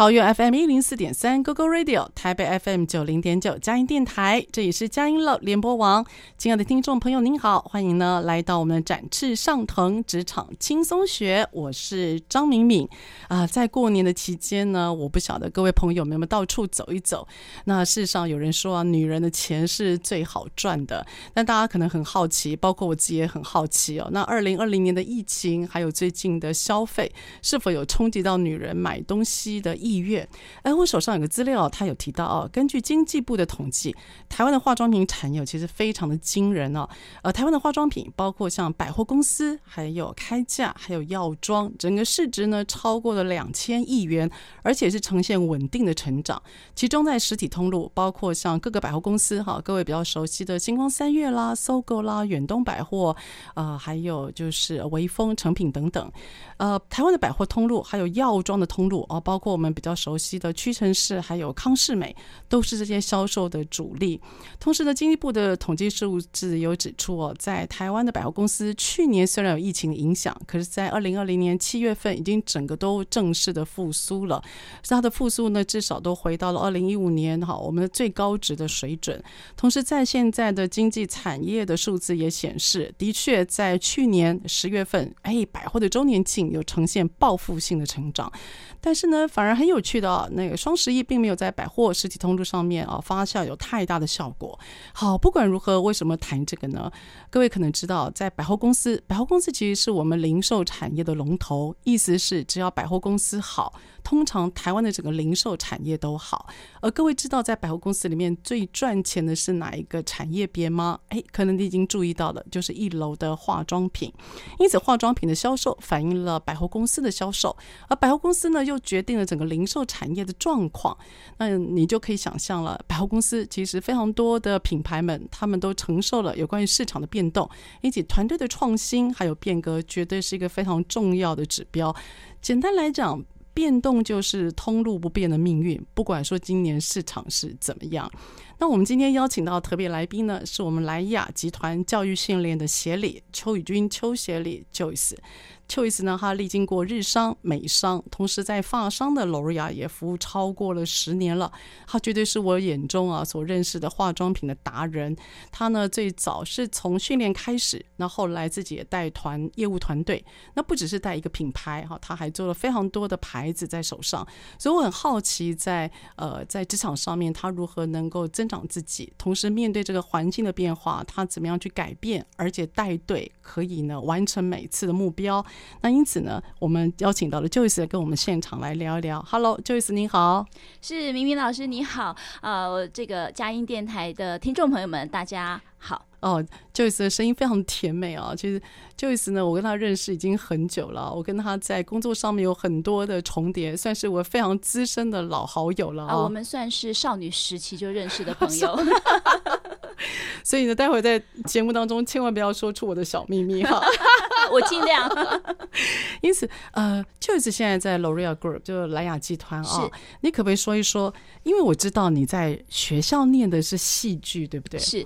桃园 FM 一零四点三，Google Radio，台北 FM 九零点九，佳音电台，这里是佳音乐联播网。亲爱的听众朋友，您好，欢迎呢来到我们展翅上腾职场轻松学，我是张敏敏啊。在过年的期间呢，我不晓得各位朋友们有没有到处走一走。那事实上有人说啊，女人的钱是最好赚的，但大家可能很好奇，包括我自己也很好奇哦。那二零二零年的疫情，还有最近的消费，是否有冲击到女人买东西的意意愿，哎，我手上有个资料，他有提到哦，根据经济部的统计，台湾的化妆品产业其实非常的惊人哦。呃，台湾的化妆品包括像百货公司，还有开价，还有药妆，整个市值呢超过了两千亿元，而且是呈现稳定的成长。其中在实体通路，包括像各个百货公司哈，各位比较熟悉的星光三月啦、SOGO 啦、远东百货，呃，还有就是微风成品等等。呃，台湾的百货通路还有药妆的通路哦，包括我们比较熟悉的屈臣氏，还有康是美，都是这些销售的主力。同时呢，经济部的统计数字有指出哦，在台湾的百货公司去年虽然有疫情影响，可是，在二零二零年七月份已经整个都正式的复苏了。它的复苏呢，至少都回到了二零一五年哈我们的最高值的水准。同时，在现在的经济产业的数字也显示，的确在去年十月份，哎，百货的周年庆。有呈现报复性的成长，但是呢，反而很有趣的，那个双十一并没有在百货实体通路上面啊发酵有太大的效果。好，不管如何，为什么谈这个呢？各位可能知道，在百货公司，百货公司其实是我们零售产业的龙头，意思是只要百货公司好。通常台湾的整个零售产业都好，而各位知道在百货公司里面最赚钱的是哪一个产业别吗？诶，可能你已经注意到了，就是一楼的化妆品。因此，化妆品的销售反映了百货公司的销售，而百货公司呢又决定了整个零售产业的状况。那你就可以想象了，百货公司其实非常多的品牌们，他们都承受了有关于市场的变变动，以及团队的创新还有变革，绝对是一个非常重要的指标。简单来讲。变动就是通路不变的命运，不管说今年市场是怎么样。那我们今天邀请到特别来宾呢，是我们莱雅集团教育训练的协理邱宇君邱协理 Joyce。邱医师呢，他历经过日商、美商，同时在发商的 L'Oréal 也服务超过了十年了。他绝对是我眼中啊所认识的化妆品的达人。他呢最早是从训练开始，那后来自己也带团业务团队。那不只是带一个品牌哈，他还做了非常多的牌子在手上。所以我很好奇在，在呃在职场上面，他如何能够增长自己，同时面对这个环境的变化，他怎么样去改变，而且带队可以呢完成每次的目标。那因此呢，我们邀请到了 Joyce 跟我们现场来聊一聊。Hello，Joyce，您好，是明明老师，你好，呃，这个佳音电台的听众朋友们，大家好。哦，Joyce 的声音非常甜美啊。其实 Joyce 呢，我跟他认识已经很久了，我跟他在工作上面有很多的重叠，算是我非常资深的老好友了啊。我们算是少女时期就认识的朋友。所以呢，待会在节目当中千万不要说出我的小秘密哈，我尽量。因此，呃，Joyce 现在在 L'Oréal Group，就是莱雅集团啊，哦，你可不可以说一说？因为我知道你在学校念的是戏剧，对不对？是。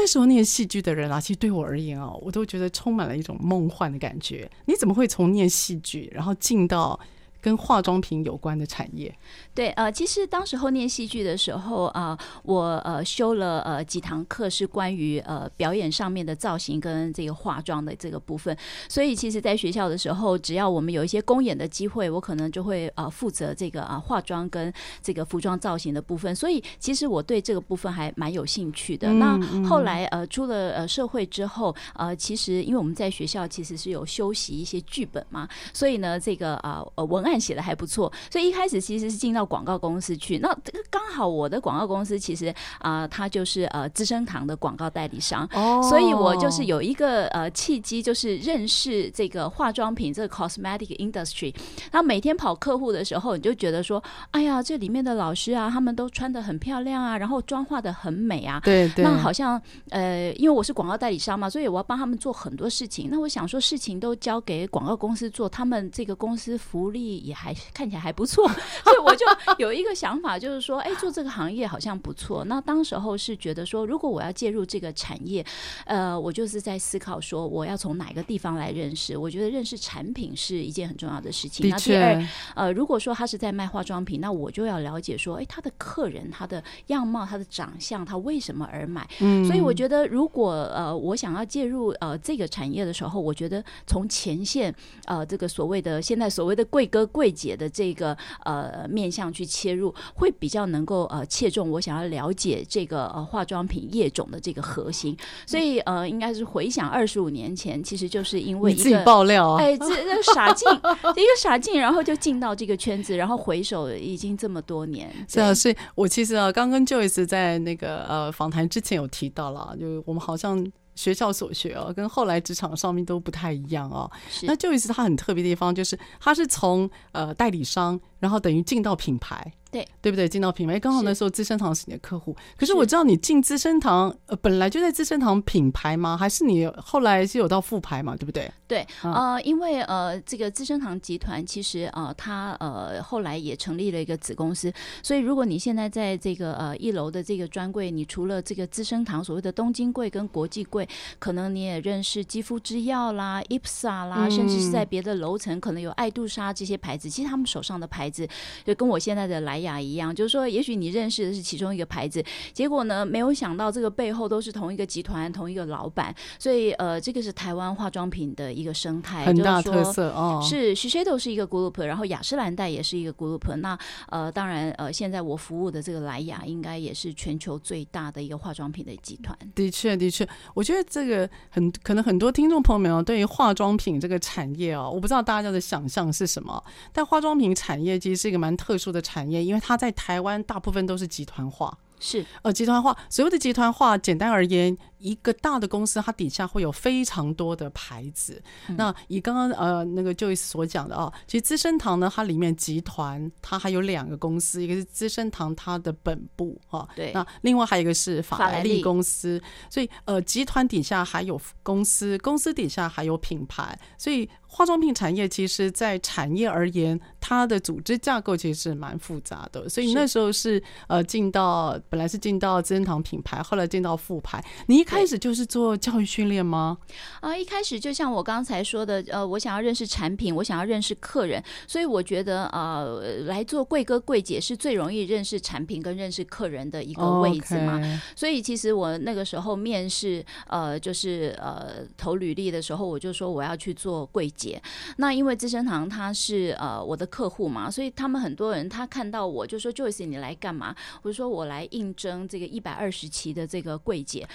那时候念戏剧的人啊，其实对我而言啊，我都觉得充满了一种梦幻的感觉。你怎么会从念戏剧，然后进到跟化妆品有关的产业？对，呃，其实当时候念戏剧的时候啊、呃，我呃修了呃几堂课是关于呃表演上面的造型跟这个化妆的这个部分，所以其实在学校的时候，只要我们有一些公演的机会，我可能就会呃负责这个啊、呃、化妆跟这个服装造型的部分，所以其实我对这个部分还蛮有兴趣的。嗯、那后来呃出了呃社会之后，呃其实因为我们在学校其实是有修习一些剧本嘛，所以呢这个啊呃文案写的还不错，所以一开始其实是进到广告公司去。那这个刚好我的广告公司其实啊，它、呃、就是呃资生堂的广告代理商，哦，所以我就是有一个呃契机，就是认识这个化妆品这个 cosmetic industry。那每天跑客户的时候，你就觉得说，哎呀，这里面的老师啊，他们都穿的很漂亮啊，然后妆化的很美啊，对对，那好像呃，因为我是广告代理商嘛，所以我要帮他们做很多事情。那我想说，事情都交给广告公司做，他们这个公司福利也还看起来还不错，所以我就有一个想法，就是说，哎，做这个行业好像不错。那当时候是觉得说，如果我要介入这个产业，呃，我就是在思考说，我要从哪个地方来认识？我觉得认识产品是一件很重要的事情。那第二，呃，如果说他是在卖化妆品，那我就要了解说，哎，他的客人他的样貌、他的长相，他为什么而买？嗯，所以我觉得，如果呃，我想要介入呃这个产业的时候，我觉得从前线呃这个所谓的现在所谓的贵哥贵姐的这个呃面向去切入，会比较能够呃切中我想要了解这个呃化妆品业种的这个核心。所以呃，应该是回想二十五年前，其实就是因为一个自己爆料啊，哎，这这傻劲，一个傻劲，然后就进到这个圈子，然后回首已经这么多年。是啊，所以我其实啊，刚跟 Joyce 在那个呃访谈之前有提到了，就我们好像。学校所学哦，跟后来职场上面都不太一样哦。是那就一次他很特别的地方，就是他是从呃代理商，然后等于进到品牌。对，对不对？进到品牌，刚好那时候资生堂是你的客户。可是我知道你进资生堂，呃，本来就在资生堂品牌吗？还是你后来是有到副牌嘛？对不对？对，呃，因为呃，这个资生堂集团其实呃，它呃后来也成立了一个子公司，所以如果你现在在这个呃一楼的这个专柜，你除了这个资生堂所谓的东京柜跟国际柜，可能你也认识肌肤之钥啦、IPSA 啦，嗯、甚至是在别的楼层可能有爱杜莎这些牌子。其实他们手上的牌子就跟我现在的来。雅一样，就是说，也许你认识的是其中一个牌子，结果呢，没有想到这个背后都是同一个集团、同一个老板，所以呃，这个是台湾化妆品的一个生态，很大特色哦。是，Shiseido 是一个 group，然后雅诗兰黛也是一个 group。那呃，当然呃，现在我服务的这个莱雅应该也是全球最大的一个化妆品的集团。的确，的确，我觉得这个很可能很多听众朋友们哦，对于化妆品这个产业哦，我不知道大家的想象是什么，但化妆品产业其实是一个蛮特殊的产业。因为它在台湾大部分都是集团化，是呃集团化，所有的集团化，简单而言。一个大的公司，它底下会有非常多的牌子。嗯、那以刚刚呃那个 Joyce 所讲的哦，其实资生堂呢，它里面集团它还有两个公司，一个是资生堂它的本部哈，哦、对，那另外还有一个是法莱利公司。所以呃，集团底下还有公司，公司底下还有品牌。所以化妆品产业其实，在产业而言，它的组织架构其实是蛮复杂的。所以那时候是，是呃进到本来是进到资生堂品牌，后来进到副牌，你。开始就是做教育训练吗？啊，一开始就像我刚才说的，呃，我想要认识产品，我想要认识客人，所以我觉得呃，来做贵哥贵姐是最容易认识产品跟认识客人的一个位置嘛。Okay. 所以其实我那个时候面试，呃，就是呃投履历的时候，我就说我要去做柜姐。那因为资生堂他是呃我的客户嘛，所以他们很多人他看到我就说 Joyce 你来干嘛？我就说我来应征这个一百二十期的这个柜姐。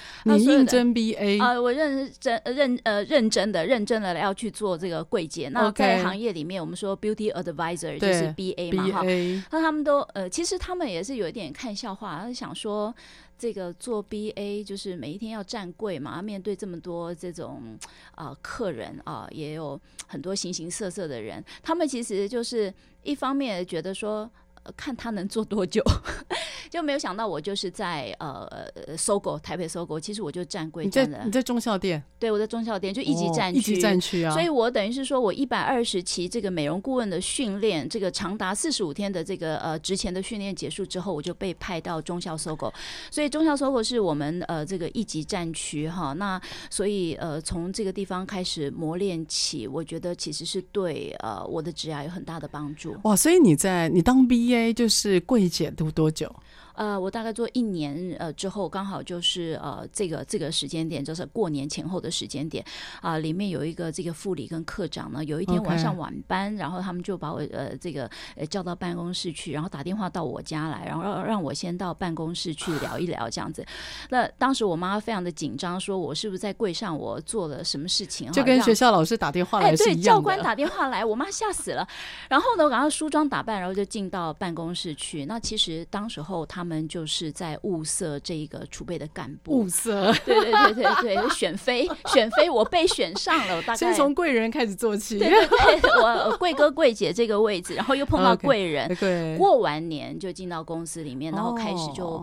认真 BA 啊、呃，我认真认呃认真的认真的要去做这个柜姐。那在行业里面，我们说 Beauty Advisor 就是 BA 嘛哈。那他们都呃，其实他们也是有一点看笑话，他想说这个做 BA 就是每一天要站柜嘛，面对这么多这种啊、呃、客人啊、呃，也有很多形形色色的人。他们其实就是一方面觉得说。看他能做多久，就没有想到我就是在呃，SOGO 台北 SOGO，其实我就站柜站的。你在中校店？对，我在中校店就一级战区，一级战区啊。所以我等于是说我一百二十期这个美容顾问的训练，这个长达四十五天的这个呃职前的训练结束之后，我就被派到忠孝 SOGO。所以忠孝 SOGO 是我们呃这个一级战区哈。那所以呃从这个地方开始磨练起，我觉得其实是对呃我的职涯有很大的帮助。哇，所以你在你当 A。就是柜姐读多久？呃，我大概做一年呃之后，刚好就是呃这个这个时间点，就是过年前后的时间点啊、呃。里面有一个这个副理跟课长呢，有一天晚上晚班.然后他们就把我呃这个呃叫到办公室去，然后打电话到我家来，然后让让我先到办公室去聊一聊这样子。那当时我妈非常的紧张，说我是不是在柜上我做了什么事情？就跟学校老师打电话来是一样的。哎，对，教官打电话来，我妈吓死了。然后呢，我赶快梳妆打扮，然后就进到办公室去。那其实当时候他们就是在物色这一个储备的干部。物色，对对对对对，选妃，选妃，我被选上了。我大概先从贵人开始做起。对对对，我贵哥贵姐这个位置，然后又碰到贵人。Okay, 对。过完年就进到公司里面，然后开始就、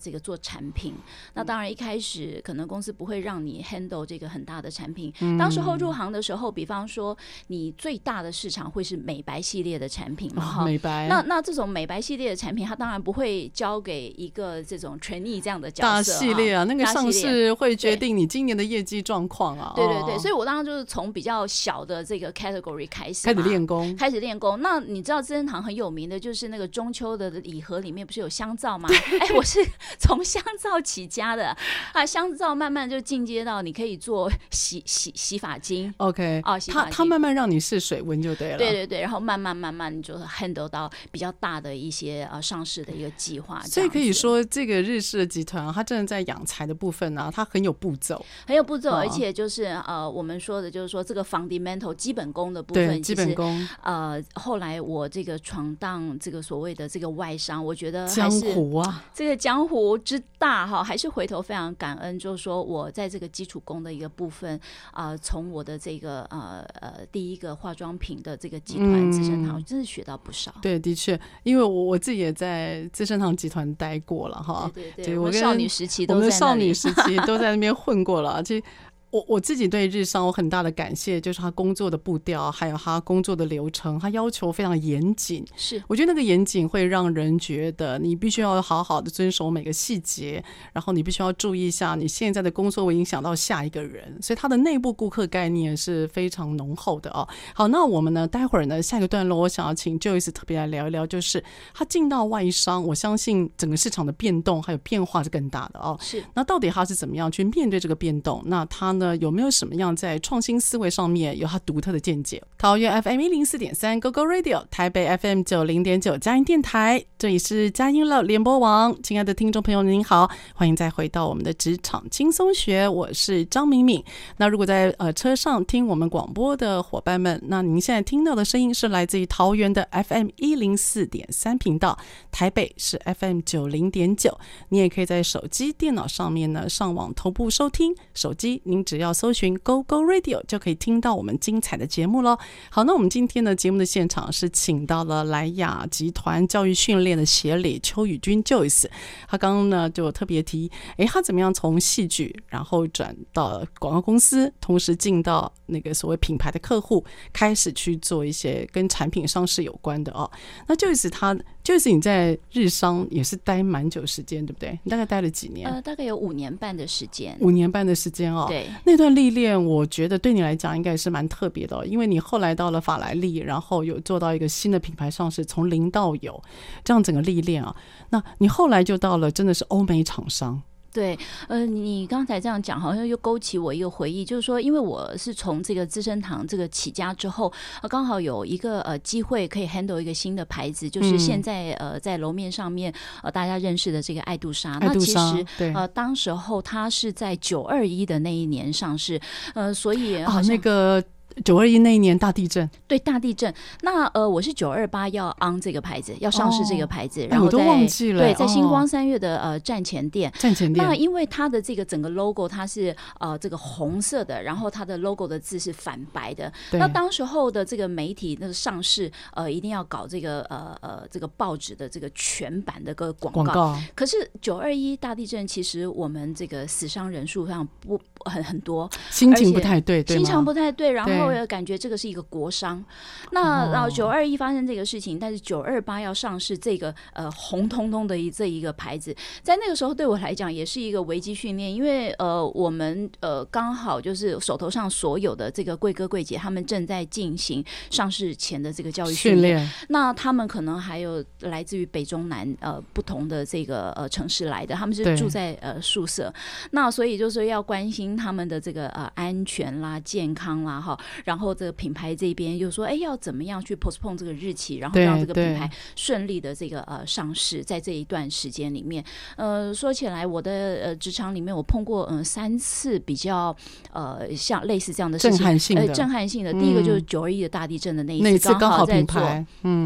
这个做产品。那当然一开始可能公司不会让你 handle 这个很大的产品。嗯、当时候入行的时候，比方说你最大的市场会是美白系列的产品嘛？哈、哦，美白。那那这种美白系列的产品，它当然不会交给一个这种 trainee 这样的角色。大系列啊，那个上市会决定你今年的业绩状况啊。对对对，所以我当时就是从比较小的这个 category 开始，开始练功，开始练功。那你知道资生堂很有名的就是那个中秋的礼盒里面不是有香皂吗？哎，我是从香皂起家的啊，香皂慢慢就进阶到你可以做洗洗洗发精。OK，哦，它它慢慢让你试水温就对了。对对对，然后慢慢慢慢你就 handle 到比较大的一些啊上市的一个计划。所以可以说，这个日式的集团它真的在养才的部分呢、啊，它很有步骤，很有步骤，而且就是呃，我们说的就是说这个 fundamental 基本功的部分，基本功。呃，后来我这个闯荡这个所谓的这个外商，我觉得江湖啊，这个江湖之大哈，还是回头非常感恩，就是说我在这个基础功的一个部分啊、呃，从我的这个呃呃第一个化妆品的这个集团资生堂，真的学到不少。对，的确，因为我我自己也在资生堂集团待过了哈，对对对，我们少女时期都在，我们少女时期都在那边混过了，其实。我我自己对日商有很大的感谢，就是他工作的步调，还有他工作的流程，他要求非常严谨。是，我觉得那个严谨会让人觉得你必须要好好的遵守每个细节，然后你必须要注意一下你现在的工作会影响到下一个人，所以他的内部顾客概念是非常浓厚的哦。好，那我们呢，待会儿呢，下一个段落，我想要请 Joyce 特别来聊一聊，就是他进到外商，我相信整个市场的变动还有变化是更大的哦。是，那到底他是怎么样去面对这个变动？那他。那有没有什么样在创新思维上面有他独特的见解？桃园 FM 一零四点三 GoGo Radio，台北 FM 九零点九佳音电台，这里是佳音乐联播网。亲爱的听众朋友，您好，欢迎再回到我们的职场轻松学，我是张敏敏。那如果在呃车上听我们广播的伙伴们，那您现在听到的声音是来自于桃园的 FM 一零四点三频道，台北是 FM 九零点九。你也可以在手机、电脑上面呢上网同步收听，手机您。只要搜寻 Go Go Radio 就可以听到我们精彩的节目喽。好，那我们今天的节目的现场是请到了莱雅集团教育训练的协理邱宇君 Joyce。他刚刚呢就特别提，哎，他怎么样从戏剧，然后转到广告公司，同时进到那个所谓品牌的客户，开始去做一些跟产品上市有关的哦。那 Joyce 他。就是你在日商也是待蛮久时间，对不对？你大概待了几年？呃，大概有五年半的时间。五年半的时间哦。对，那段历练，我觉得对你来讲应该是蛮特别的哦，因为你后来到了法莱利，然后有做到一个新的品牌上市，从零到有这样整个历练啊。那你后来就到了真的是欧美厂商。对，呃，你刚才这样讲，好像又勾起我一个回忆，就是说，因为我是从这个资生堂这个起家之后，呃，刚好有一个呃机会可以 handle 一个新的牌子，就是现在呃在楼面上面呃大家认识的这个爱杜莎。那其实对，呃，当时候它是在九二一的那一年上市，呃，所以啊，那个。九二一那一年大地震，对大地震。那呃，我是九二八要 on 这个牌子，要上市这个牌子，哦、然后在、哎、我都忘记了。对，在星光三月的呃站前店，站前店。那因为它的这个整个 logo 它是呃这个红色的，然后它的 logo 的字是反白的。那当时候的这个媒体那个上市呃一定要搞这个呃呃这个报纸的这个全版的个广告。广告。可是九二一大地震，其实我们这个死伤人数非常不很很多，心情不太对，对，心情不太对，然后。后又感觉这个是一个国商。那然后九二一发生这个事情，但是九二八要上市，这个呃红彤彤的一这一个牌子，在那个时候对我来讲也是一个危机训练，因为呃我们呃刚好就是手头上所有的这个贵哥贵姐，他们正在进行上市前的这个教育训练，那他们可能还有来自于北中南呃不同的这个呃城市来的，他们是住在呃宿舍，那所以就是要关心他们的这个呃安全啦、健康啦哈，然后这个品牌这边又说，哎，要怎么样去 postpone 这个日期，然后让这个品牌顺利的这个呃上市，在这一段时间里面，呃，说起来，我的呃职场里面我碰过嗯、呃、三次比较呃像类似这样的事情，震撼性的，呃、震撼性的、嗯。第一个就是九二一的大地震的那一次，刚好在做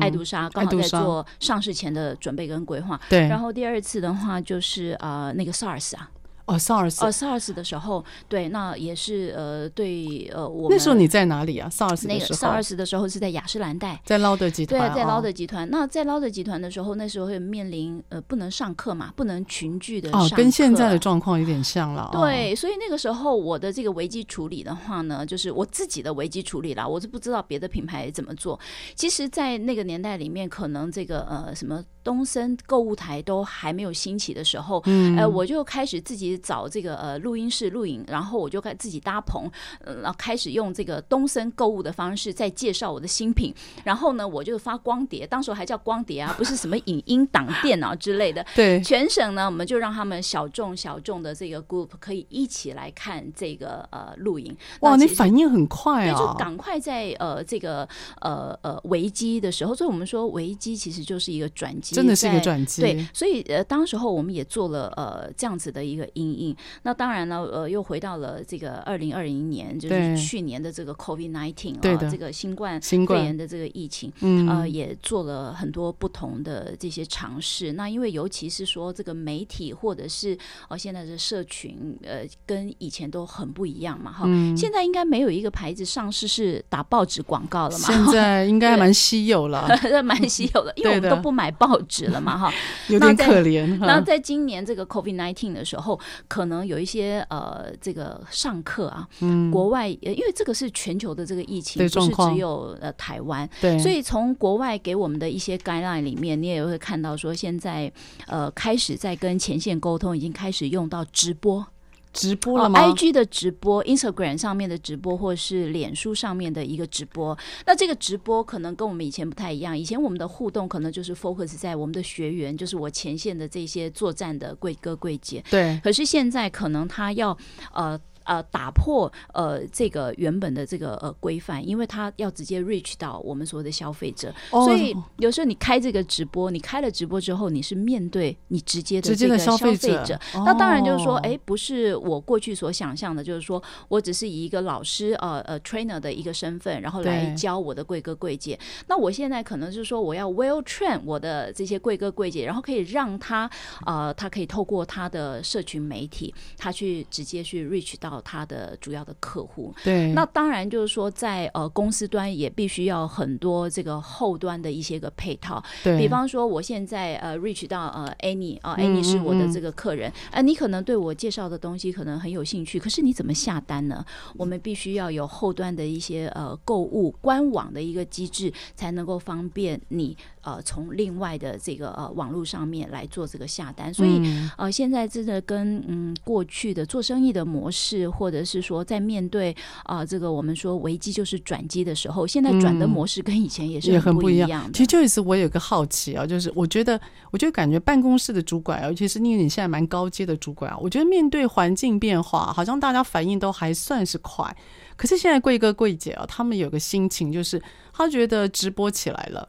爱杜莎，刚好在做上市前的准备跟规划。对，然后第二次的话就是呃那个 SARS 啊。哦，SARS，哦，SARS 的时候，对，那也是呃，对，呃，我那时候你在哪里啊？SARS 那个 SARS 的时候是在雅诗兰黛，在劳德集团，对，在劳德集团。哦、那在劳德集团的时候，那时候会面临呃，不能上课嘛，不能群聚的上课，哦，跟现在的状况有点像了。对，哦，所以那个时候我的这个危机处理的话呢，就是我自己的危机处理啦，我是不知道别的品牌怎么做。其实，在那个年代里面，可能这个呃什么东森购物台都还没有兴起的时候，嗯，呃，我就开始自己找这个呃。录音室录影，然后我就开自己搭棚，呃，然后开始用这个东森购物的方式在介绍我的新品。然后呢，我就发光碟，当时还叫光碟啊，不是什么影音档电脑之类的。对，全省呢，我们就让他们小众小众的这个 group 可以一起来看这个呃录影。哇，你反应很快啊！对，就赶快在呃这个呃呃危机的时候，所以我们说危机其实就是一个转机，真的是一个转机。对，所以呃当时候我们也做了呃这样子的一个阴影。那当当然了，呃，又回到了这个二零二零年，就是去年的这个 COVID nineteen 啊，这个新冠肺炎的这个疫情，呃，也做了很多不同的这些尝试。那因为尤其是说这个媒体或者是呃现在的社群，呃，跟以前都很不一样嘛，哈、嗯。现在应该没有一个牌子上市是打报纸广告了嘛？现在应该 蛮稀有了，蛮稀有的，因为我们都不买报纸了嘛，哈。有点可怜。那在今年这个 COVID nineteen 的时候，可能有一些。些呃，这个上课啊，嗯，国外因为这个是全球的这个疫情，不是只有呃台湾，对，所以从国外给我们的一些 guideline 里面，你也会看到说，现在呃开始在跟前线沟通，已经开始用到直播。直播了吗？哦，IG 的直播，Instagram 上面的直播，或是脸书上面的一个直播。那这个直播可能跟我们以前不太一样。以前我们的互动可能就是 focus 在我们的学员，就是我前线的这些作战的贵哥贵姐。对。可是现在可能他要呃。呃，打破呃这个原本的这个呃规范，因为他要直接 reach 到我们所有的消费者，哦，所以有时候你开这个直播，你开了直播之后，你是面对你直接的这个消费者，者，哦，那当然就是说，哎，不是我过去所想象的，就是说我只是以一个老师呃呃 trainer 的一个身份，然后来教我的贵哥贵姐。那我现在可能就是说，我要 well train 我的这些贵哥贵姐，然后可以让他呃，他可以透过他的社群媒体，他去直接去 reach 到。他的主要的客户，对，那当然就是说在，在呃公司端也必须要很多这个后端的一些个配套，对，比方说我现在呃 reach 到呃 Annie 啊、呃、Annie 是我的这个客人，哎、嗯嗯呃，你可能对我介绍的东西可能很有兴趣，可是你怎么下单呢？我们必须要有后端的一些呃购物官网的一个机制，才能够方便你呃从另外的这个呃网络上面来做这个下单，所以、嗯、呃现在真的跟嗯过去的做生意的模式。或者是说，在面对啊、呃，这个我们说危机就是转机的时候，现在转的模式跟以前也是很不一样的。嗯、其实就是我有个好奇啊，就是我觉得，我就感觉办公室的主管，尤其是因为你现在蛮高阶的主管啊，我觉得面对环境变化，好像大家反应都还算是快。可是现在贵哥贵姐啊，他们有个心情，就是他觉得直播起来了，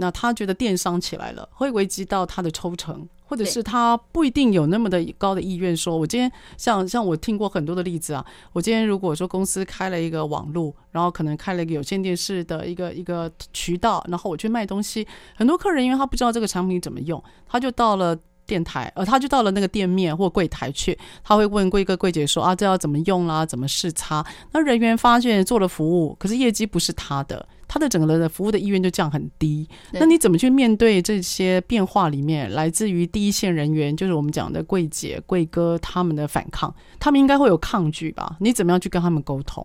那他觉得电商起来了，会危及到他的抽成。或者是他不一定有那么的高的意愿，说我今天像像我听过很多的例子啊，我今天如果说公司开了一个网络，然后可能开了一个有线电视的一个一个渠道，然后我去卖东西，很多客人因为他不知道这个产品怎么用，他就到了电台，呃，他就到了那个店面或柜台去，他会问柜哥柜姐说啊，这要怎么用啦，怎么试擦？那人员发现做了服务，可是业绩不是他的。他的整个的服务的意愿就降很低。那你怎么去面对这些变化里面来自于第一线人员，就是我们讲的柜姐、柜哥他们的反抗？他们应该会有抗拒吧？你怎么样去跟他们沟通？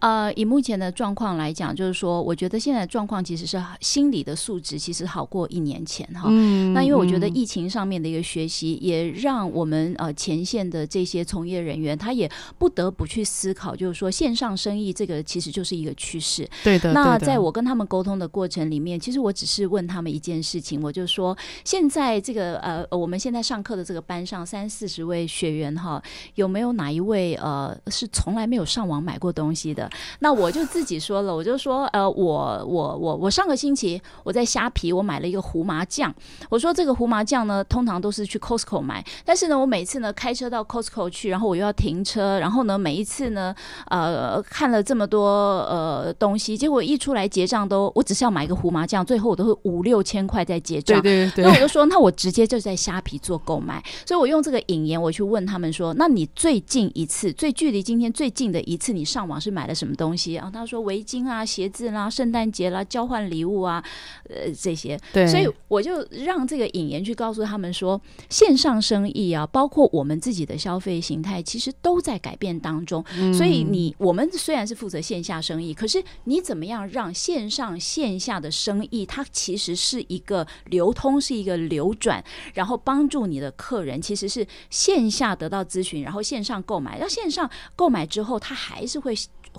呃，以目前的状况来讲，就是说，我觉得现在的状况其实是心理的素质其实好过一年前哈。嗯。那因为我觉得疫情上面的一个学习，也让我们呃前线的这些从业人员，他也不得不去思考，就是说线上生意这个其实就是一个趋势。对的。那在我跟他们沟通的过程里面，其实我只是问他们一件事情，我就说，现在这个呃，我们现在上课的这个班上三四十位学员哈，有没有哪一位呃是从来没有上网买过东西的？那我就自己说了，我就说，呃，我我我我上个星期我在虾皮我买了一个胡麻酱，我说这个胡麻酱呢，通常都是去 Costco 买，但是呢，我每次呢开车到 Costco 去，然后我又要停车，然后呢，每一次呢，呃，看了这么多呃东西，结果一出来结账都，我只是要买一个胡麻酱，最后我都是五六千块在结账。对对对。那我就说，那我直接就在虾皮做购买，所以我用这个引言我去问他们说，那你最近一次，最距离今天最近的一次，你上网是买了什么东西啊？他说围巾啊、鞋子啦、圣诞节啦、交换礼物啊，呃，这些。对。所以我就让这个引言去告诉他们说，线上生意啊，包括我们自己的消费形态，其实都在改变当中。嗯。所以你我们虽然是负责线下生意，可是你怎么样让线上线下的生意，它其实是一个流通，是一个流转，然后帮助你的客人其实是线下得到咨询，然后线上购买。要线上购买之后，他还是会。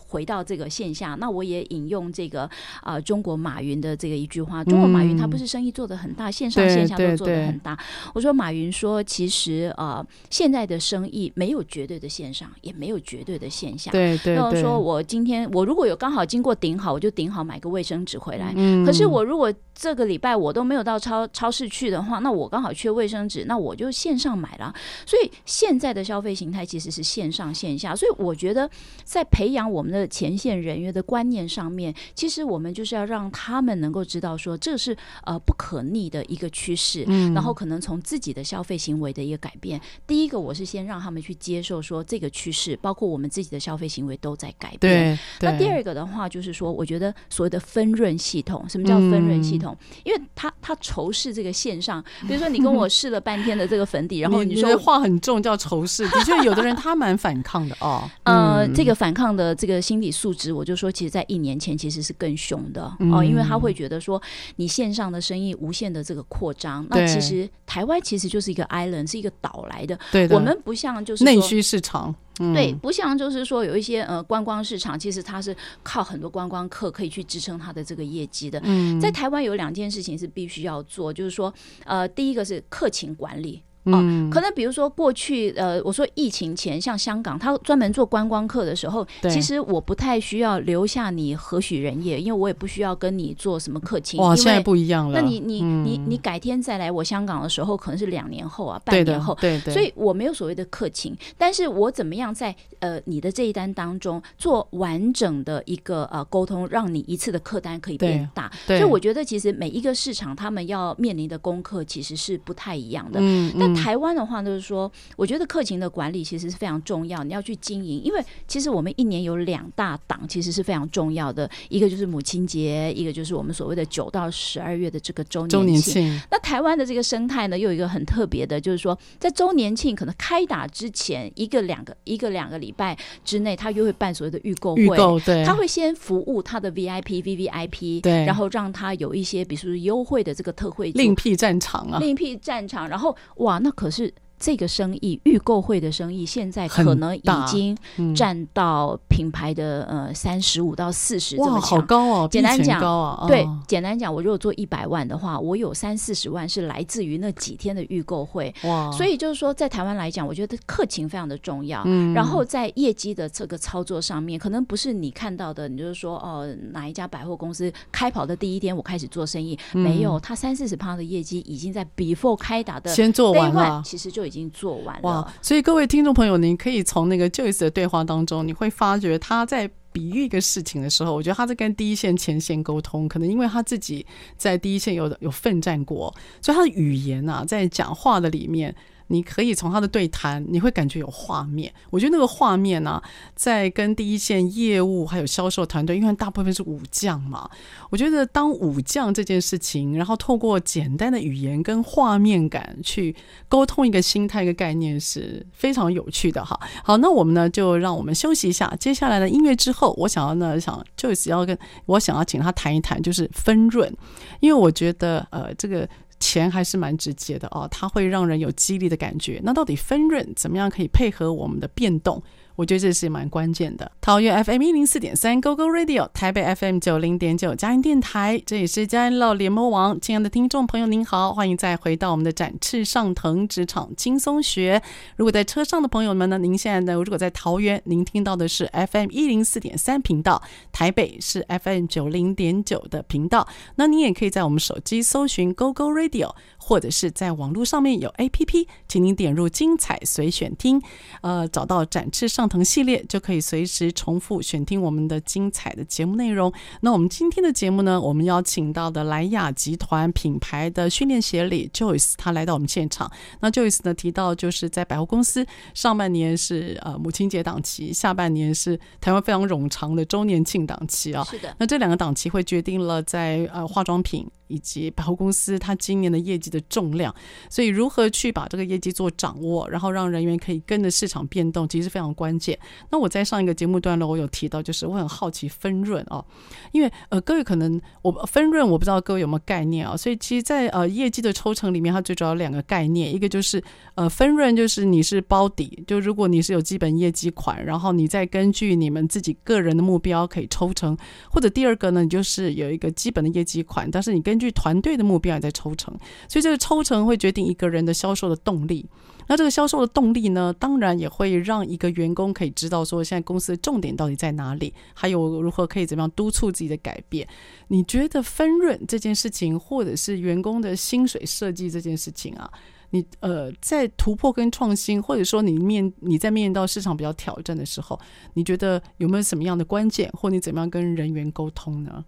回到这个线下，那我也引用这个啊、呃，中国马云的这个一句话：中国马云他不是生意做得很大，嗯、线上线下都做得很大。我说马云说，其实呃，现在的生意没有绝对的线上，也没有绝对的线下。对对，对。那我说我今天我如果有刚好经过顶好，我就顶好买个卫生纸回来。嗯。可是我如果这个礼拜我都没有到超超市去的话，那我刚好缺卫生纸，那我就线上买了。所以现在的消费形态其实是线上线下。所以我觉得在培养我们的前线人员的观念上面，其实我们就是要让他们能够知道说，这是呃不可逆的一个趋势。嗯，然后可能从自己的消费行为的一个改变。第一个，我是先让他们去接受说这个趋势，包括我们自己的消费行为都在改变。对。那第二个的话，就是说，我觉得所谓的分润系统，什么叫分润系统？因为他他仇视这个线上，比如说你跟我试了半天的这个粉底，然后你说话很重，叫仇视。的确，有的人他蛮反抗的哦。呃，这个反抗的这个心理素质，我就说，其实，在一年前其实是更凶的哦，因为他会觉得说，你线上的生意无限的这个扩张，那其实台湾其实就是一个 island，是一个岛来的。对，我们不像就是内需市场。嗯、对，不像就是说有一些呃观光市场，其实它是靠很多观光客可以去支撑它的这个业绩的。嗯，在台湾有两件事情是必须要做，就是说呃，第一个是客情管理。哦，可能比如说过去，呃，我说疫情前，像香港，他专门做观光客的时候，其实我不太需要留下你何许人也，因为我也不需要跟你做什么客情。哇，现在不一样了。那你你你你改天再来我香港的时候，可能是两年后啊，半年后。对对。所以我没有所谓的客情，但是我怎么样在呃你的这一单当中做完整的一个呃沟通，让你一次的客单可以变大。对。所以我觉得其实每一个市场他们要面临的功课其实是不太一样的。嗯。但台湾的话，就是说，我觉得客情的管理其实是非常重要，你要去经营，因为其实我们一年有两大档，其实是非常重要的，一个就是母亲节，一个就是我们所谓的九到十二月的这个周年庆。周年庆。那台湾的这个生态呢，又有一个很特别的，就是说，在周年庆可能开打之前一个两个一个两个礼拜之内，他又会办所谓的预购会，预购，对，他会先服务他的 VIP、VVIP，对，然后让他有一些比如说优惠的这个特惠，另辟战场啊，另辟战场，然后哇，那可是。是这个生意预购会的生意，现在可能已经占到品牌的呃三十五到四十这么强，好高哦！简单讲，哦、对，简单讲，我如果做一百万的话，我有三四十万是来自于那几天的预购会。哇！所以就是说，在台湾来讲，我觉得客情非常的重要。嗯。然后在业绩的这个操作上面，可能不是你看到的，你就是说哦、呃，哪一家百货公司开跑的第一天我开始做生意，嗯、没有，他三四十趴的业绩已经在 before 开打的先做完了，其实就。已经做完了哇！所以各位听众朋友，您可以从那个 Joyce 的对话当中，你会发觉他在比喻一个事情的时候，我觉得他在跟第一线前线沟通，可能因为他自己在第一线有有奋战过，所以他的语言啊，在讲话的里面。你可以从他的对谈，你会感觉有画面。我觉得那个画面呢、在跟第一线业务还有销售团队，因为大部分是武将嘛，我觉得当武将这件事情，然后透过简单的语言跟画面感去沟通一个心态、一个概念，是非常有趣的哈。好，那我们呢就让我们休息一下，接下来的音乐之后，我想要呢想就是要跟我想要请他谈一谈，就是分润，因为我觉得呃这个。钱还是蛮直接的哦，它会让人有激励的感觉。那到底分润怎么样可以配合我们的变动？我觉得这是蛮关键的。桃园 FM 一零四点三 GoGo Radio，台北 FM 九零点九佳音电台，这里是佳音乐联盟网。亲爱的听众朋友，您好，欢迎再回到我们的展翅上腾职场轻松学。如果在车上的朋友们呢，您现在呢，如果在桃园，您听到的是 FM 一零四点三频道，台北是 FM 九零点九的频道，那您也可以在我们手机搜寻 GoGo Radio。或者是在网络上面有 APP，请您点入“精彩随选听”，呃，找到“展翅上腾”系列，就可以随时重复选听我们的精彩的节目内容。那我们今天的节目呢，我们邀请到的莱雅集团品牌的训练协理 Joyce，他来到我们现场。那 Joyce 呢提到，就是在百货公司上半年是呃母亲节档期，下半年是台湾非常冗长的周年庆档期啊。是的。那这两个档期会决定了在呃化妆品。以及百货公司它今年的业绩的重量，所以如何去把这个业绩做掌握，然后让人员可以跟着市场变动，其实非常关键。那我在上一个节目段落，我有提到，就是我很好奇分润哦，因为呃各位可能我分润我不知道各位有没有概念啊，所以其实，在呃业绩的抽成里面，它最主要两个概念，一个就是呃分润就是你是包底，就如果你是有基本业绩款，然后你再根据你们自己个人的目标可以抽成，或者第二个呢，你就是有一个基本的业绩款，但是你根据团队的目标也在抽成，所以这个抽成会决定一个人的销售的动力。那这个销售的动力呢，当然也会让一个员工可以知道说，现在公司的重点到底在哪里，还有如何可以怎么样督促自己的改变。你觉得分润这件事情，或者是员工的薪水设计这件事情啊，你呃在突破跟创新，或者说你面你在面临到市场比较挑战的时候，你觉得有没有什么样的关键，或你怎么样跟人员沟通呢？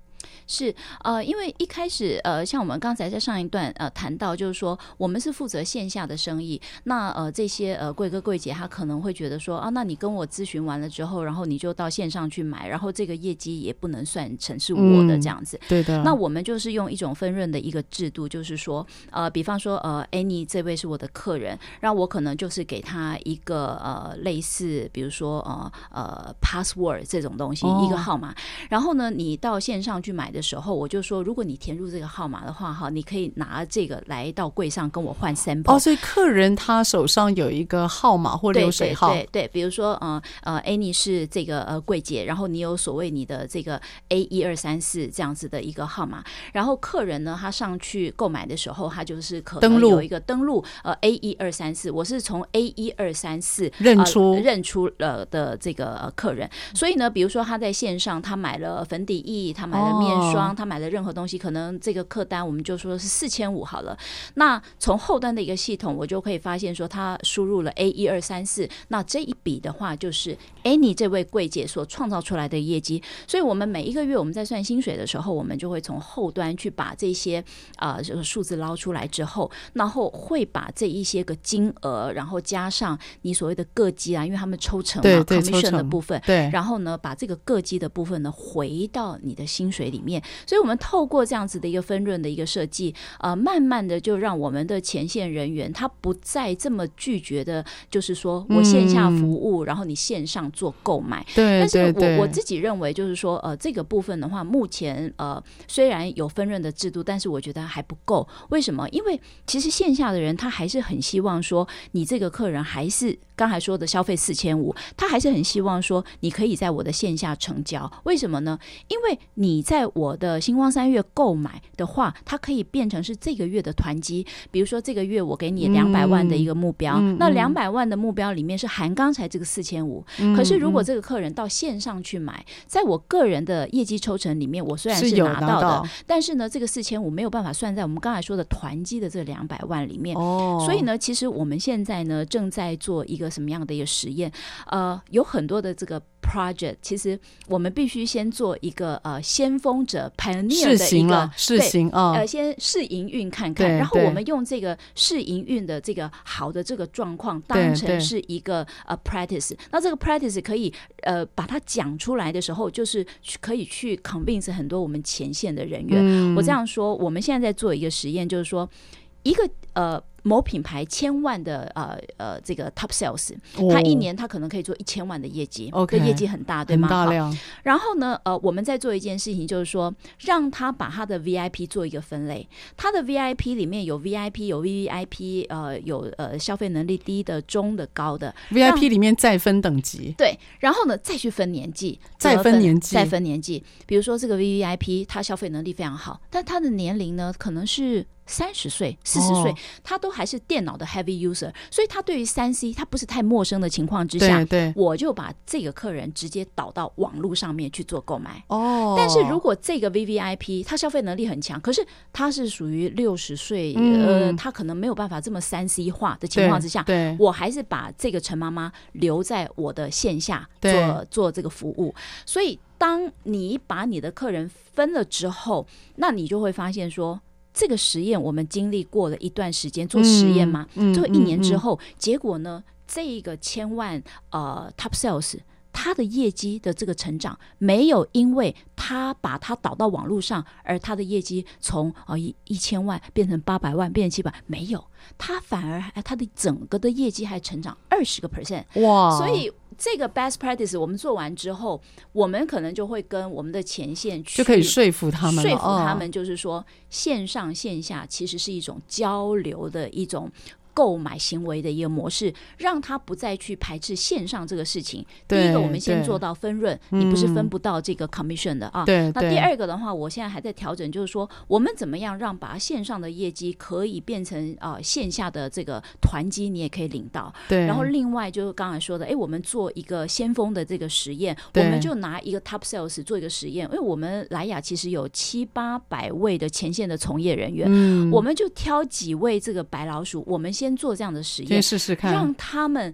是呃，因为一开始呃，像我们刚才在上一段呃谈到，就是说我们是负责线下的生意，那呃这些呃贵哥贵姐他可能会觉得说啊，那你跟我咨询完了之后，然后你就到线上去买，然后这个业绩也不能算成是我的这样子。嗯、对的。那我们就是用一种分润的一个制度，就是说呃，比方说呃，Annie 这位是我的客人，那我可能就是给他一个呃类似比如说呃呃 password 这种东西、哦、一个号码，然后呢你到线上去买。买的时候，我就说，如果你填入这个号码的话，哈，你可以拿这个来到柜上跟我换 sample。哦，所以客人他手上有一个号码或流水号，对对，对，比如说，呃呃，Annie 是这个呃柜姐，然后你有所谓你的这个 A 一二三四这样子的一个号码，然后客人呢，他上去购买的时候，他就是可能有一个登录，呃 A 一二三四，我是从 A 一二三四认出、呃、认出了的这个客人，所以呢，比如说他在线上他买了粉底液，他买了面。霜，他买的任何东西，可能这个客单我们就说是四千五好了。那从后端的一个系统，我就可以发现说，他输入了 A 一二三四，那这一笔的话，就是 Annie 这位柜姐所创造出来的业绩。所以，我们每一个月我们在算薪水的时候，我们就会从后端去把这些啊这个数字捞出来之后，然后会把这一些个金额，然后加上你所谓的个机啊，因为他们抽成嘛，commission 的部分，对，然后呢，把这个个机的部分呢回到你的薪水里。面，所以我们透过这样子的一个分润的一个设计，呃，慢慢的就让我们的前线人员他不再这么拒绝的，就是说我线下服务，然后你线上做购买。对，但是我我自己认为，就是说，呃，这个部分的话，目前呃虽然有分润的制度，但是我觉得还不够。为什么？因为其实线下的人他还是很希望说，你这个客人还是刚才说的消费四千五，他还是很希望说，你可以在我的线下成交。为什么呢？因为你在我的星光三月购买的话，它可以变成是这个月的团积。比如说这个月我给你两百万的一个目标，嗯、那两百万的目标里面是含刚才这个四千五。可是如果这个客人到线上去买，在我个人的业绩抽成里面，我虽然是拿到的，但是呢，这个四千五没有办法算在我们刚才说的团积的这两百万里面。哦，所以呢，其实我们现在呢正在做一个什么样的一个实验？呃，有很多的这个。project，其实我们必须先做一个呃先锋者 pioneer 的一个试行啊，呃，先试营运看看，然后我们用这个试营运的这个好的这个状况当成是一个呃 practice，那这个 practice 可以呃把它讲出来的时候，就是可以去 convince 很多我们前线的人员。嗯、我这样说，我们现在在做一个实验，就是说一个呃。某品牌千万的呃呃这个 top sales，他一年他可能可以做一千万的业绩，哦，这业绩很大，对吗？大量。然后呢，呃，我们在做一件事情，就是说让他把他的 VIP 做一个分类，他的 VIP 里面有 VIP 有 VVIP，呃，有呃消费能力低的、中的、高的。VIP 里面再分等级。对，然后呢，再去分年纪，再分年纪，再分年纪。比如说这个 VVIP，他消费能力非常好，但他的年龄呢，可能是。三十岁、四十岁，他都还是电脑的 heavy user，所以他对于三 C 他不是太陌生的情况之下，对对，我就把这个客人直接导到网络上面去做购买。哦，但是如果这个 VVIP 他消费能力很强，可是他是属于六十岁，呃，他可能没有办法这么三 C 化的情况之下，对，我还是把这个陈妈妈留在我的线下做做这个服务。所以，当你把你的客人分了之后，那你就会发现说。这个实验我们经历过了一段时间做实验嘛，做、嗯、一年之后、结果呢，这一个千万呃 top sales，他的业绩的这个成长没有因为他把他导到网络上，而他的业绩从呃一一千万变成八百万，变成七百，没有，他反而他的整个的业绩还成长二十个 percent，哇，所以。这个 best practice 我们做完之后，我们可能就会跟我们的前线去就可以说服他们，说服他们就是说，线上线下其实是一种交流的一种。购买行为的一个模式，让他不再去排斥线上这个事情。第一个，我们先做到分润，你不是分不到这个 commission 的啊。对。那第二个的话，我现在还在调整，就是说我们怎么样让把线上的业绩可以变成啊、呃、线下的这个团积，你也可以领到。对。然后另外就是刚才说的，哎，我们做一个先锋的这个实验，我们就拿一个 top sales 做一个实验，因为我们莱雅其实有七八百位的前线的从业人员，嗯，我们就挑几位这个白老鼠，我们先做这样的实验，试试看，让他们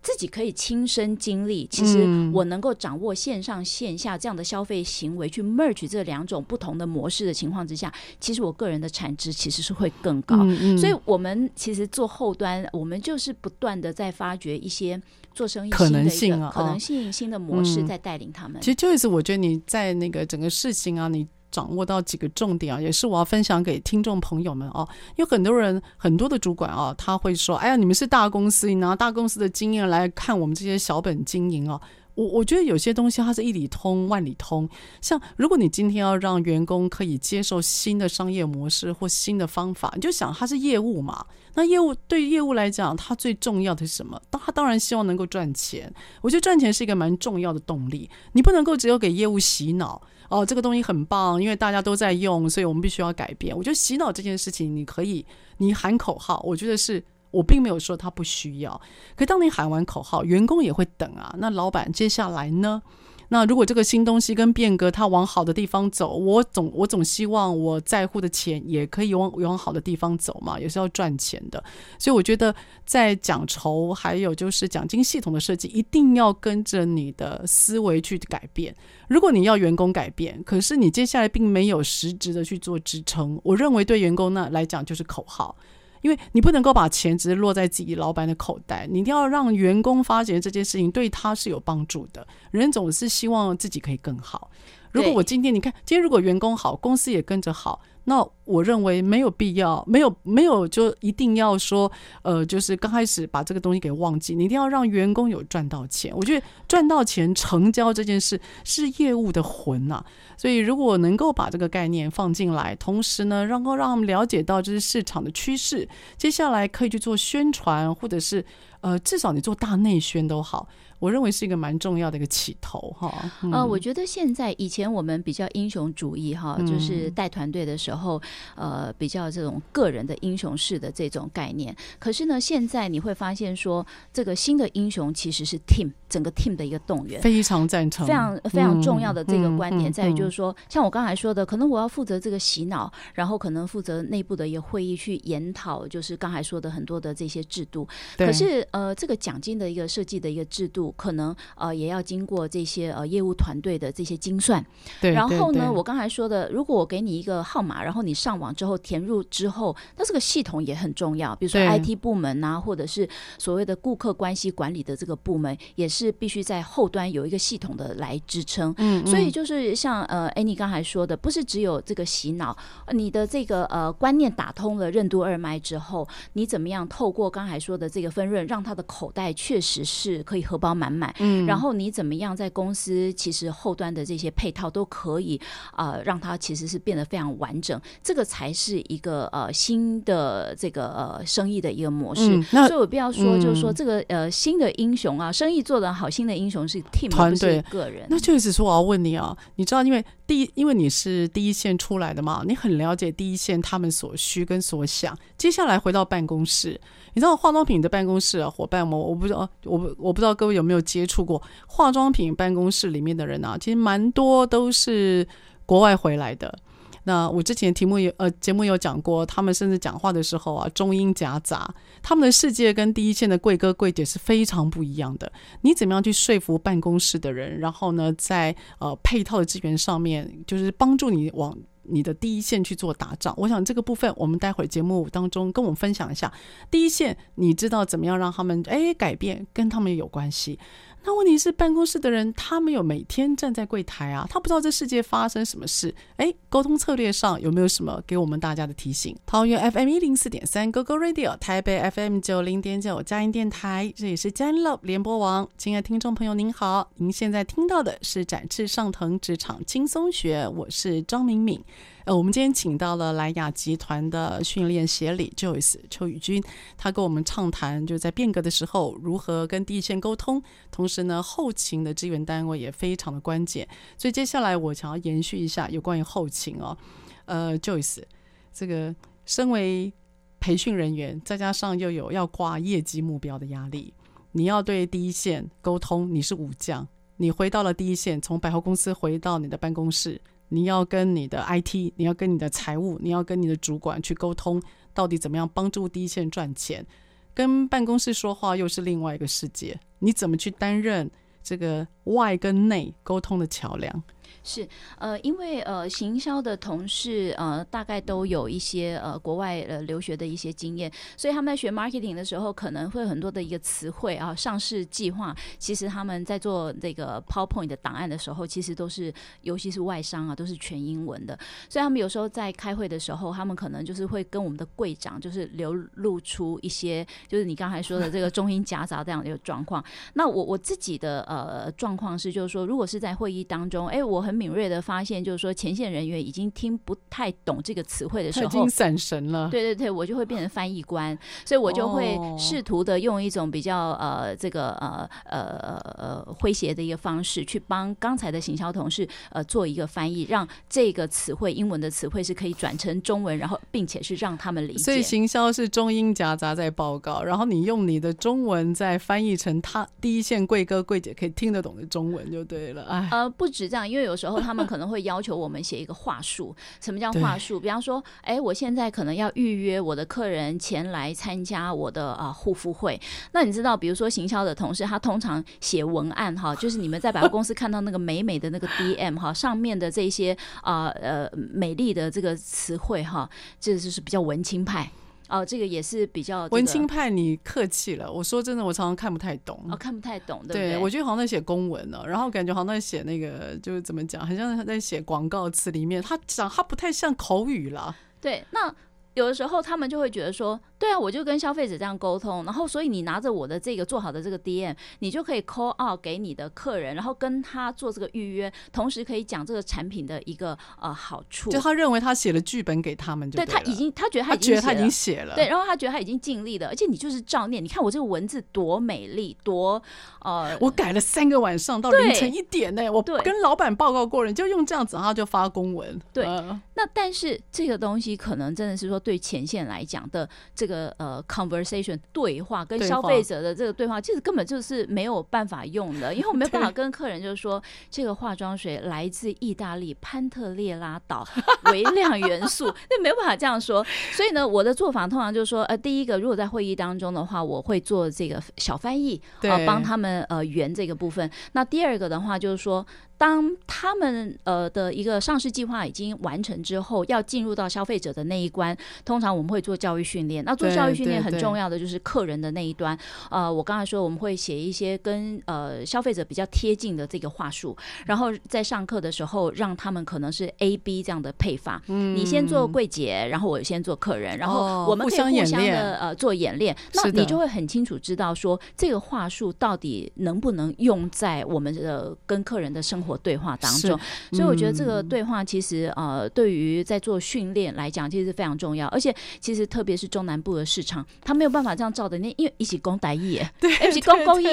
自己可以亲身经历。其实我能够掌握线上线下这样的消费行为，去 merge 这两种不同的模式的情况之下，其实我个人的产值其实是会更高。所以，我们其实做后端，我们就是不断的在发掘一些做生意可能性啊，可能性新的模式，在带领他们。其实就是我觉得你在那个整个事情啊，你。掌握到几个重点啊，也是我要分享给听众朋友们哦。有很多人，很多的主管啊，他会说：“哎呀，你们是大公司，你拿大公司的经验来看我们这些小本经营啊。”我我觉得有些东西它是一理通万里通。像如果你今天要让员工可以接受新的商业模式或新的方法，你就想他是业务嘛。那业务对业务来讲，它最重要的是什么？他当然希望能够赚钱。我觉得赚钱是一个蛮重要的动力。你不能够只有给业务洗脑。哦，这个东西很棒，因为大家都在用，所以我们必须要改变。我觉得洗脑这件事情，你可以，你喊口号，我觉得是我并没有说他不需要。可当你喊完口号，员工也会等啊。那老板接下来呢？那如果这个新东西跟变革，它往好的地方走，我总我总希望我在乎的钱也可以往往好的地方走嘛，也是要赚钱的。所以我觉得在奖酬还有就是奖金系统的设计，一定要跟着你的思维去改变。如果你要员工改变，可是你接下来并没有实质的去做支撑，我认为对员工呢来讲就是口号。因为你不能够把钱只是落在自己老板的口袋，你一定要让员工发觉这件事情对他是有帮助的。人总是希望自己可以更好。如果我今天你看，今天如果员工好，公司也跟着好。那我认为没有必要，没有没有就一定要说，呃，就是刚开始把这个东西给忘记，你一定要让员工有赚到钱。我觉得赚到钱成交这件事是业务的魂呐，所以如果能够把这个概念放进来，同时呢，让够让他们了解到这是市场的趋势，接下来可以去做宣传，或者是呃，至少你做大内宣都好。我认为是一个蛮重要的一个起头哈。呃，我觉得现在以前我们比较英雄主义哈，就是带团队的时候，呃，比较这种个人的英雄式的这种概念。可是呢，现在你会发现说，这个新的英雄其实是 team，整个 team 的一个动员，非常赞成，非常非常重要的这个观点在于，就是说，像我刚才说的，可能我要负责这个洗脑，然后可能负责内部的一个会议去研讨，就是刚才说的很多的这些制度。可是呃，这个奖金的一个设计的一个制度，可能呃也要经过这些呃业务团队的这些精算。对，然后呢，我刚才说的，如果我给你一个号码，然后你上网之后填入之后，那这个系统也很重要，比如说 IT 部门呐、啊，或者是所谓的顾客关系管理的这个部门，也是必须在后端有一个系统的来支撑。嗯，嗯，所以就是像呃，Annie 刚才说的，不是只有这个洗脑，你的这个呃观念打通了任督二脉之后，你怎么样透过刚才说的这个分润，让他的口袋确实是可以荷包满满。嗯，然后你怎么样在公司其实后端的这些配套都可以啊、呃，让它其实是变得非常完整，这个才是一个呃新的这个呃生意的一个模式。嗯、那所以我不要说，就是说这个呃新的英雄啊，生意做得好，新的英雄是 team 团队个人。那就是说，我要问你啊，你知道，因为第一，因为你是第一线出来的嘛，你很了解第一线他们所需跟所想。接下来回到办公室，你知道化妆品的办公室啊，伙伴们，我不知道，我不我不知道各位有没有接触过化妆品办公室里面的人啊，其实蛮多都是国外回来的。那我之前题目有呃节目有讲过，他们甚至讲话的时候啊，中英夹杂，他们的世界跟第一线的贵哥贵姐是非常不一样的。你怎么样去说服办公室的人？然后呢，在呃配套的资源上面，就是帮助你往你的第一线去做打仗。我想这个部分，我们待会儿节目当中跟我们分享一下。第一线，你知道怎么样让他们哎改变，跟他们有关系。那问题是，办公室的人他没有每天站在柜台啊，他不知道这世界发生什么事。哎，沟通策略上有没有什么给我们大家的提醒？桃园 FM 一零四点三，GoGo Radio，台北 FM 九零点九，佳音电台，这里是佳音 Love 联播网。亲爱的听众朋友，您好，您现在听到的是展翅上腾职场轻松学，我是张敏敏。呃，我们今天请到了莱雅集团的训练协理 Joyce 邱宇君，他跟我们畅谈，就在变革的时候如何跟第一线沟通，同时呢，后勤的支援单位也非常的关键。所以接下来我想要延续一下有关于后勤哦，呃，Joyce，这个身为培训人员，再加上又有要挂业绩目标的压力，你要对第一线沟通，你是武将，你回到了第一线，从百货公司回到你的办公室。你要跟你的 IT，你要跟你的财务，你要跟你的主管去沟通，到底怎么样帮助第一线赚钱？跟办公室说话又是另外一个世界，你怎么去担任这个外跟内沟通的桥梁？是，呃，因为呃，行销的同事呃，大概都有一些呃国外呃留学的一些经验，所以他们在学 marketing 的时候，可能会很多的一个词汇啊，上市计划，其实他们在做这个 PowerPoint 的档案的时候，其实都是，尤其是外商啊，都是全英文的，所以他们有时候在开会的时候，他们可能就是会跟我们的柜长就是流露出一些，就是你刚才说的这个中英夹杂这样的一个状况。那我我自己的呃状况是，就是说，如果是在会议当中，哎，我很敏锐的发现，就是说前线人员已经听不太懂这个词汇的时候，已经散神了。对对对，我就会变成翻译官，所以我就会试图的用一种比较呃这个呃呃呃诙谐的一个方式，去帮刚才的行销同事呃做一个翻译，让这个词汇英文的词汇是可以转成中文，然后并且是让他们理解。所以行销是中英夹杂在报告，然后你用你的中文再翻译成他第一线贵哥贵姐可以听得懂的中文就对了。哎，呃，不止这样，因为有时候。然后他们 可能会要求我们写一个话术。什么叫话术？比方说，哎，我现在可能要预约我的客人前来参加我的啊护肤会。那你知道，比如说行销的同事，他通常写文案哈，就是你们在百货公司看到那个美美的那个 DM 哈，上面的这些啊呃美丽的这个词汇哈，这就是比较文青派。哦，这个也是比较、这个、文青派，你客气了。我说真的，我常常看不太懂。哦，看不太懂，对不对？对，我觉得好像在写公文呢，然后感觉好像在写那个，就是怎么讲，很像在写广告词里面，他讲他不太像口语了。对，那。有的时候他们就会觉得说，对啊，我就跟消费者这样沟通，然后所以你拿着我的这个做好的这个 DM，你就可以 call out 给你的客人，然后跟他做这个预约，同时可以讲这个产品的一个呃好处。就他认为他写了剧本给他们就对，对他已经他觉得他已经写了，他觉得他已经写了，对，然后他觉得他已经尽力了，而且你就是照念，你看我这个文字多美丽，多呃，我改了三个晚上到凌晨一点呢，我跟老板报告过了，你就用这样子，然后就发公文，对。呃那但是这个东西可能真的是说，对前线来讲的这个呃 conversation 对话跟消费者的这个对话，其实根本就是没有办法用的，因为我没有办法跟客人就是说，这个化妆水来自意大利潘特列拉岛 微量元素，那没有办法这样说。所以呢，我的做法通常就是说，呃，第一个，如果在会议当中的话，我会做这个小翻译，啊，帮他们呃圆这个部分。那第二个的话就是说。当他们呃的一个上市计划已经完成之后，要进入到消费者的那一关，通常我们会做教育训练。那做教育训练很重要的就是客人的那一端。呃，我刚才说我们会写一些跟呃消费者比较贴近的这个话术，然后在上课的时候让他们可能是 A B 这样的配法。嗯，你先做柜姐，然后我先做客人，然后我们可以互相的呃做演练。那你就会很清楚知道说这个话术到底能不能用在我们的跟客人的生活。对话当中，所以我觉得这个对话其实呃，对于在做训练来讲，其实是非常重要。而且其实特别是中南部的市场，他没有办法这样照着念，因为一起攻台语，对，一起讲国语，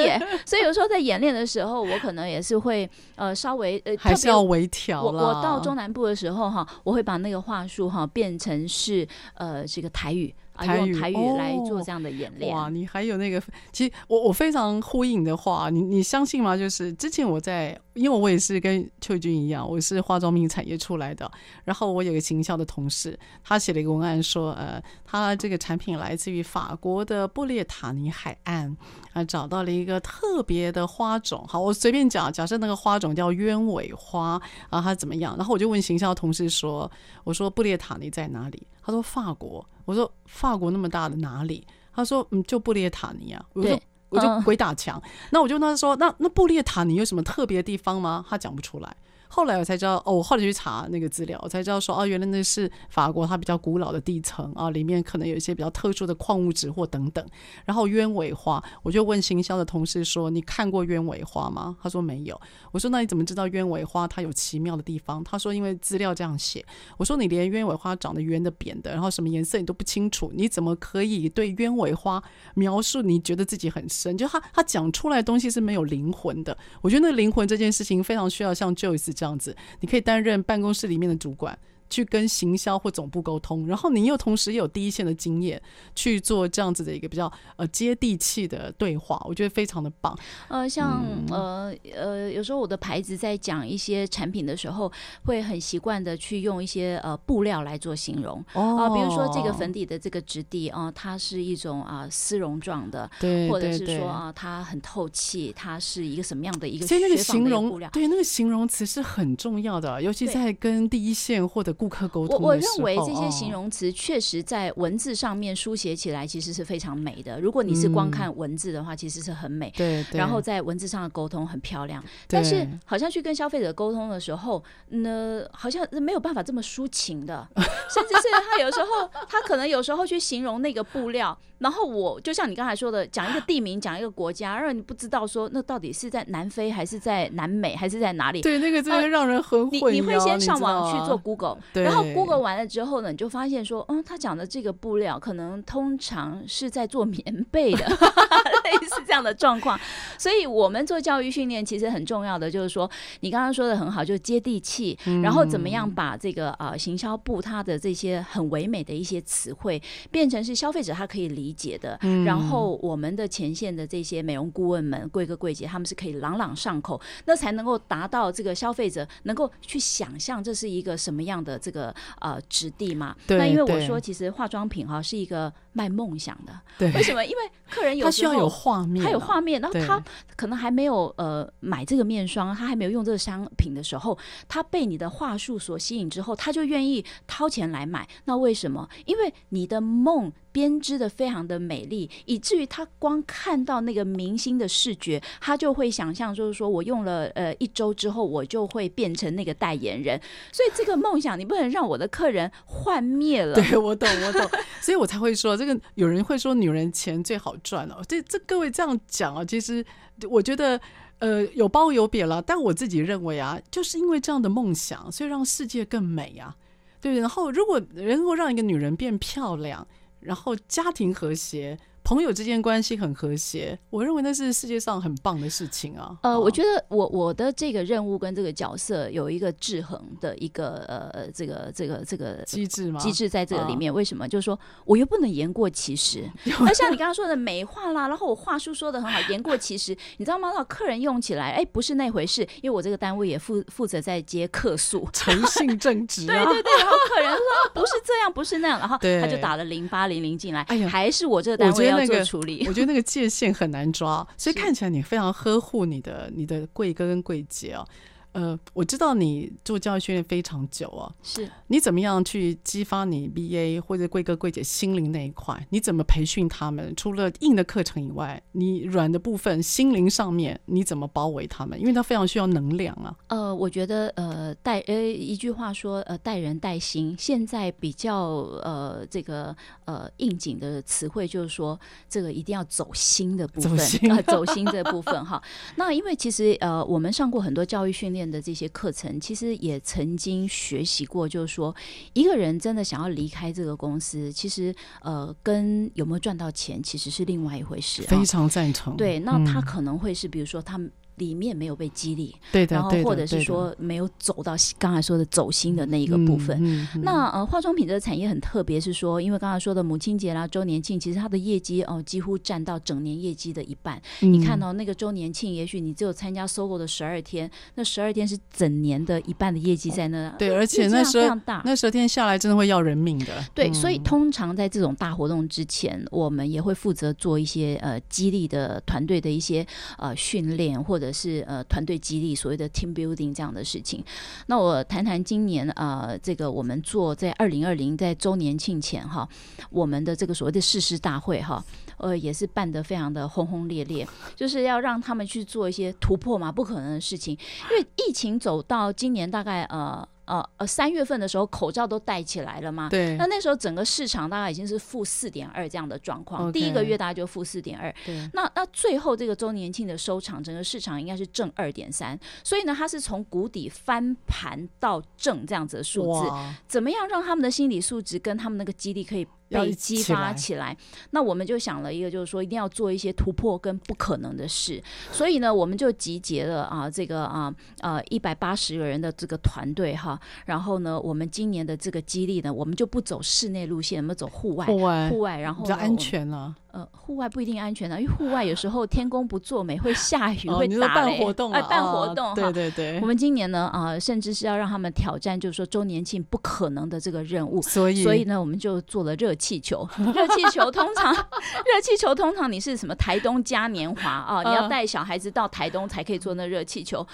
所以有时候在演练的时候，我可能也是会呃稍微呃还是要微调。我我到中南部的时候哈，我会把那个话术哈变成是呃这个台语。台语，台语来做这样的演练。哇，你还有那个，其实我我非常呼应你的话，你你相信吗？就是之前我在，因为我也是跟秋君一样，我是化妆品产业出来的。然后我有个行销的同事，他写了一个文案说，呃，他这个产品来自于法国的布列塔尼海岸，啊，找到了一个特别的花种。好，我随便讲，假设那个花种叫鸢尾花，啊，它怎么样？然后我就问行销同事说，我说布列塔尼在哪里？他说法国。我说法国那么大的哪里？他说嗯，就布列塔尼啊。我说我就鬼打墙。那我就跟他说，那那布列塔尼有什么特别的地方吗？他讲不出来。后来我才知道，哦，我后来去查那个资料，我才知道说，哦，原来那是法国它比较古老的地层啊，里面可能有一些比较特殊的矿物质或等等。然后鸢尾花，我就问行销的同事说，你看过鸢尾花吗？他说没有。我说那你怎么知道鸢尾花它有奇妙的地方？他说因为资料这样写。我说你连鸢尾花长得圆的、扁的，然后什么颜色你都不清楚，你怎么可以对鸢尾花描述？你觉得自己很深？就他他讲出来的东西是没有灵魂的。我觉得那灵魂这件事情非常需要像 Joyce 这样子，你可以担任办公室里面的主管。去跟行销或总部沟通，然后你又同时有第一线的经验去做这样子的一个比较呃接地气的对话，我觉得非常的棒。呃，像、嗯、呃呃，有时候我的牌子在讲一些产品的时候，会很习惯的去用一些呃布料来做形容。哦、呃，比如说这个粉底的这个质地啊、呃，它是一种啊丝绒状的，对，或者是说啊、呃、它很透气，它是一个什么样的一个？所以那个形容，对，那个形容词是很重要的，尤其在跟第一线或者顾客沟通，我我认为这些形容词确实在文字上面书写起来其实是非常美的。如果你是光看文字的话，其实是很美。对，然后在文字上的沟通很漂亮。但是好像去跟消费者沟通的时候，呢，好像没有办法这么抒情的。甚至是他有时候，他可能有时候去形容那个布料，然后我就像你刚才说的，讲一个地名，讲一个国家，让你不知道说那到底是在南非还是在南美还是在哪里？对，那个真的让人很混淆。你你会先上网去做 Google，然后。Google 完了之后呢，你就发现说，嗯，他讲的这个布料可能通常是在做棉被的，类似这样的状况。所以，我们做教育训练其实很重要的就是说，你刚刚说的很好，就是接地气，然后怎么样把这个呃行销部它的这些很唯美的一些词汇变成是消费者他可以理解的，然后我们的前线的这些美容顾问们、贵哥贵姐他们是可以朗朗上口，那才能够达到这个消费者能够去想象这是一个什么样的这个。呃，质地嘛，那因为我说，其实化妆品哈是一个卖梦想的。对，为什么？因为客人他需要有画面，他有画面，然后他可能还没有呃买这个面霜，他还没有用这个商品的时候，他被你的话术所吸引之后，他就愿意掏钱来买。那为什么？因为你的梦。编织的非常的美丽，以至于他光看到那个明星的视觉，他就会想象，就是说我用了呃一周之后，我就会变成那个代言人。所以这个梦想，你不能让我的客人幻灭了。对，我懂，我懂。所以我才会说，这个有人会说女人钱最好赚哦。这这各位这样讲啊，其实我觉得呃有褒有贬了。但我自己认为啊，就是因为这样的梦想，所以让世界更美啊。对，然后如果能够让一个女人变漂亮。然后家庭和谐，朋友之间关系很和谐，我认为那是世界上很棒的事情啊。呃，哦、我觉得我我的这个任务跟这个角色有一个制衡的一个呃这个这个这个机制吗？机制在这个里面，哦、为什么？就是说我又不能言过其实。那像你刚刚说的美化啦，然后我话术说的很好，言过其实，你知道吗？让客人用起来，哎，不是那回事。因为我这个单位也负负责在接客诉，诚信正直、啊。对对对，然后客人说不是这样，不是那样，然后他就打了零八零零进来，哎呀，还是我这个单位要做处理。我觉得那个界限很难抓，所以看起来你非常呵护你的你的贵哥跟贵姐啊。呃，我知道你做教育训练非常久啊，是你怎么样去激发你 BA 或者贵哥贵姐心灵那一块？你怎么培训他们？除了硬的课程以外，你软的部分心灵上面你怎么包围他们？因为他非常需要能量啊。呃，我觉得呃带呃一句话说呃带人带心，现在比较呃这个呃应景的词汇就是说这个一定要走心的部分，走心，呃、走心这部分哈。那因为其实呃我们上过很多教育训练。的这些课程，其实也曾经学习过，就是说，一个人真的想要离开这个公司，其实呃，跟有没有赚到钱其实是另外一回事。非常赞成。对，那他可能会是，比如说他们。里面没有被激励，对的，然后或者是说没有走到刚才说的走心的那一个部分。嗯嗯、那呃，化妆品这个产业很特别，是说因为刚才说的母亲节啦、周年庆，其实它的业绩哦几乎占到整年业绩的一半。嗯、你看到、哦、那个周年庆，也许你只有参加 SOGO 的十二天，那十二天是整年的一半的业绩在那。对，而且那时候那十二天下来真的会要人命的。对，嗯、所以通常在这种大活动之前，我们也会负责做一些呃激励的团队的一些呃训练，或者是呃团队。激励所谓的 team building 这样的事情，那我谈谈今年啊、这个我们做在二零二零在周年庆前哈，我们的这个所谓的誓师大会哈，呃，也是办得非常的轰轰烈烈，就是要让他们去做一些突破嘛，不可能的事情，因为疫情走到今年大概呃。呃呃，三月份的时候，口罩都戴起来了嘛？对。那那时候整个市场大概已经是负四点二这样的状况.第一个月大概就负四点二。对。那那最后这个周年庆的收场，整个市场应该是正二点三，所以呢，它是从谷底翻盘到正这样子的数字。怎么样让他们的心理素质跟他们那个激励可以被激发起来？那我们就想了一个，就是说一定要做一些突破跟不可能的事。所以呢，我们就集结了啊，这个啊呃一百八十个人的这个团队哈。然后呢，我们今年的这个激励呢，我们就不走室内路线，我们走户外，户外，户外，然后比较安全了。呃，户外不一定安全的，因为户外有时候天公不作美，会下雨，哦、会打雷。办活动，哎，办活动，哦、对对对。我们今年呢，啊、呃，甚至是要让他们挑战，就是说周年庆不可能的这个任务。所以，所以呢，我们就做了热气球。热气球通常，热气球通常你是什么台东嘉年华啊？你要带小孩子到台东才可以做那热气球。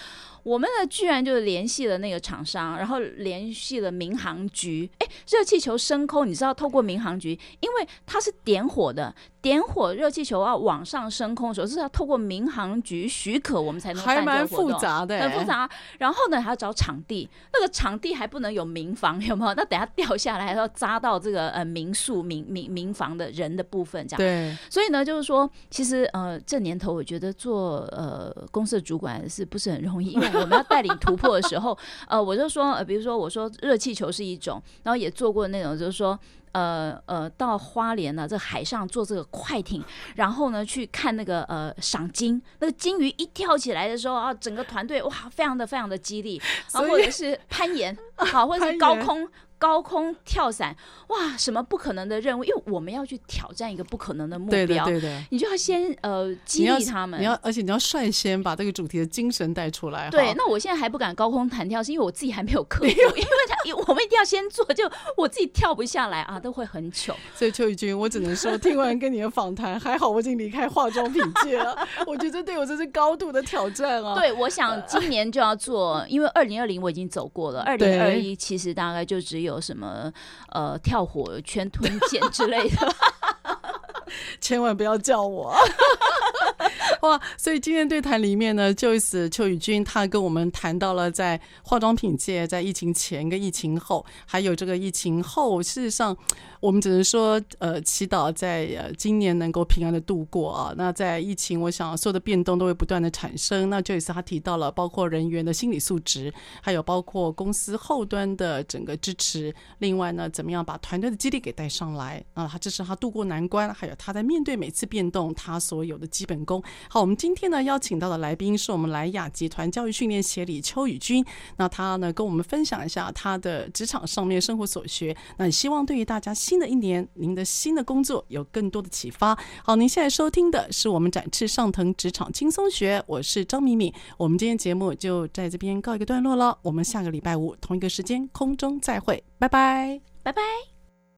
我们呢，居然就联系了那个厂商，然后联系了民航局。哎，热气球升空，你知道透过民航局，因为它是点火的，点火热气球要往上升空的时候，是要透过民航局许可，我们才能办这个活动。还蛮复杂的，很复杂。然后呢，还要找场地，那个场地还不能有民房，有没有？那等下掉下来，还要扎到这个呃民宿、民民民房的人的部分，这样。对。所以呢，就是说，其实呃，这年头我觉得做呃公司的主管是不是很容易？因为我们要带领突破的时候，呃，我就说，呃，比如说，我说热气球是一种，然后也做过那种，就是说，呃呃，到花莲呢，这海上坐这个快艇，然后呢去看那个呃赏金，那个金鱼一跳起来的时候啊，整个团队哇，非常的非常的激励，啊或者是攀岩，好，或者是高空。高空跳伞，哇，什么不可能的任务？因为我们要去挑战一个不可能的目标，对的，对的。你就要先呃激励他们，你要，而且你要率先把这个主题的精神带出来。对，那我现在还不敢高空弹跳，是因为我自己还没有克服，因为他我们一定要先做，就我自己跳不下来啊，都会很糗。所以邱宇君，我只能说，听完跟你的访谈，还好我已经离开化妆品界了。我觉得对我这是高度的挑战啊。对，我想今年就要做，因为二零二零我已经走过了，二零二一其实大概就只有有什么。呃，跳火圈、吞剑之类的，千万不要叫我。哇，所以今天对谈里面呢，Joyce 邱宇君他跟我们谈到了在化妆品界，在疫情前跟疫情后，还有这个疫情后，事实上我们只能说，呃，祈祷在呃今年能够平安的度过啊。那在疫情，我想所有的变动都会不断的产生。那 Joyce 他提到了包括人员的心理素质，还有包括公司后端的整个支持。另外呢，怎么样把团队的激励给带上来啊？他这是他度过难关，还有他在面对每次变动，他所有的基本功。好，我们今天呢邀请到的来宾是我们莱雅集团教育训练协理邱宇君，那他呢跟我们分享一下他的职场上面生活所学，那也希望对于大家新的一年，您的新的工作有更多的启发。好，您现在收听的是我们展翅上腾职场轻松学，我是张敏敏，我们今天节目就在这边告一个段落了，我们下个礼拜五同一个时间空中再会，拜拜，拜拜。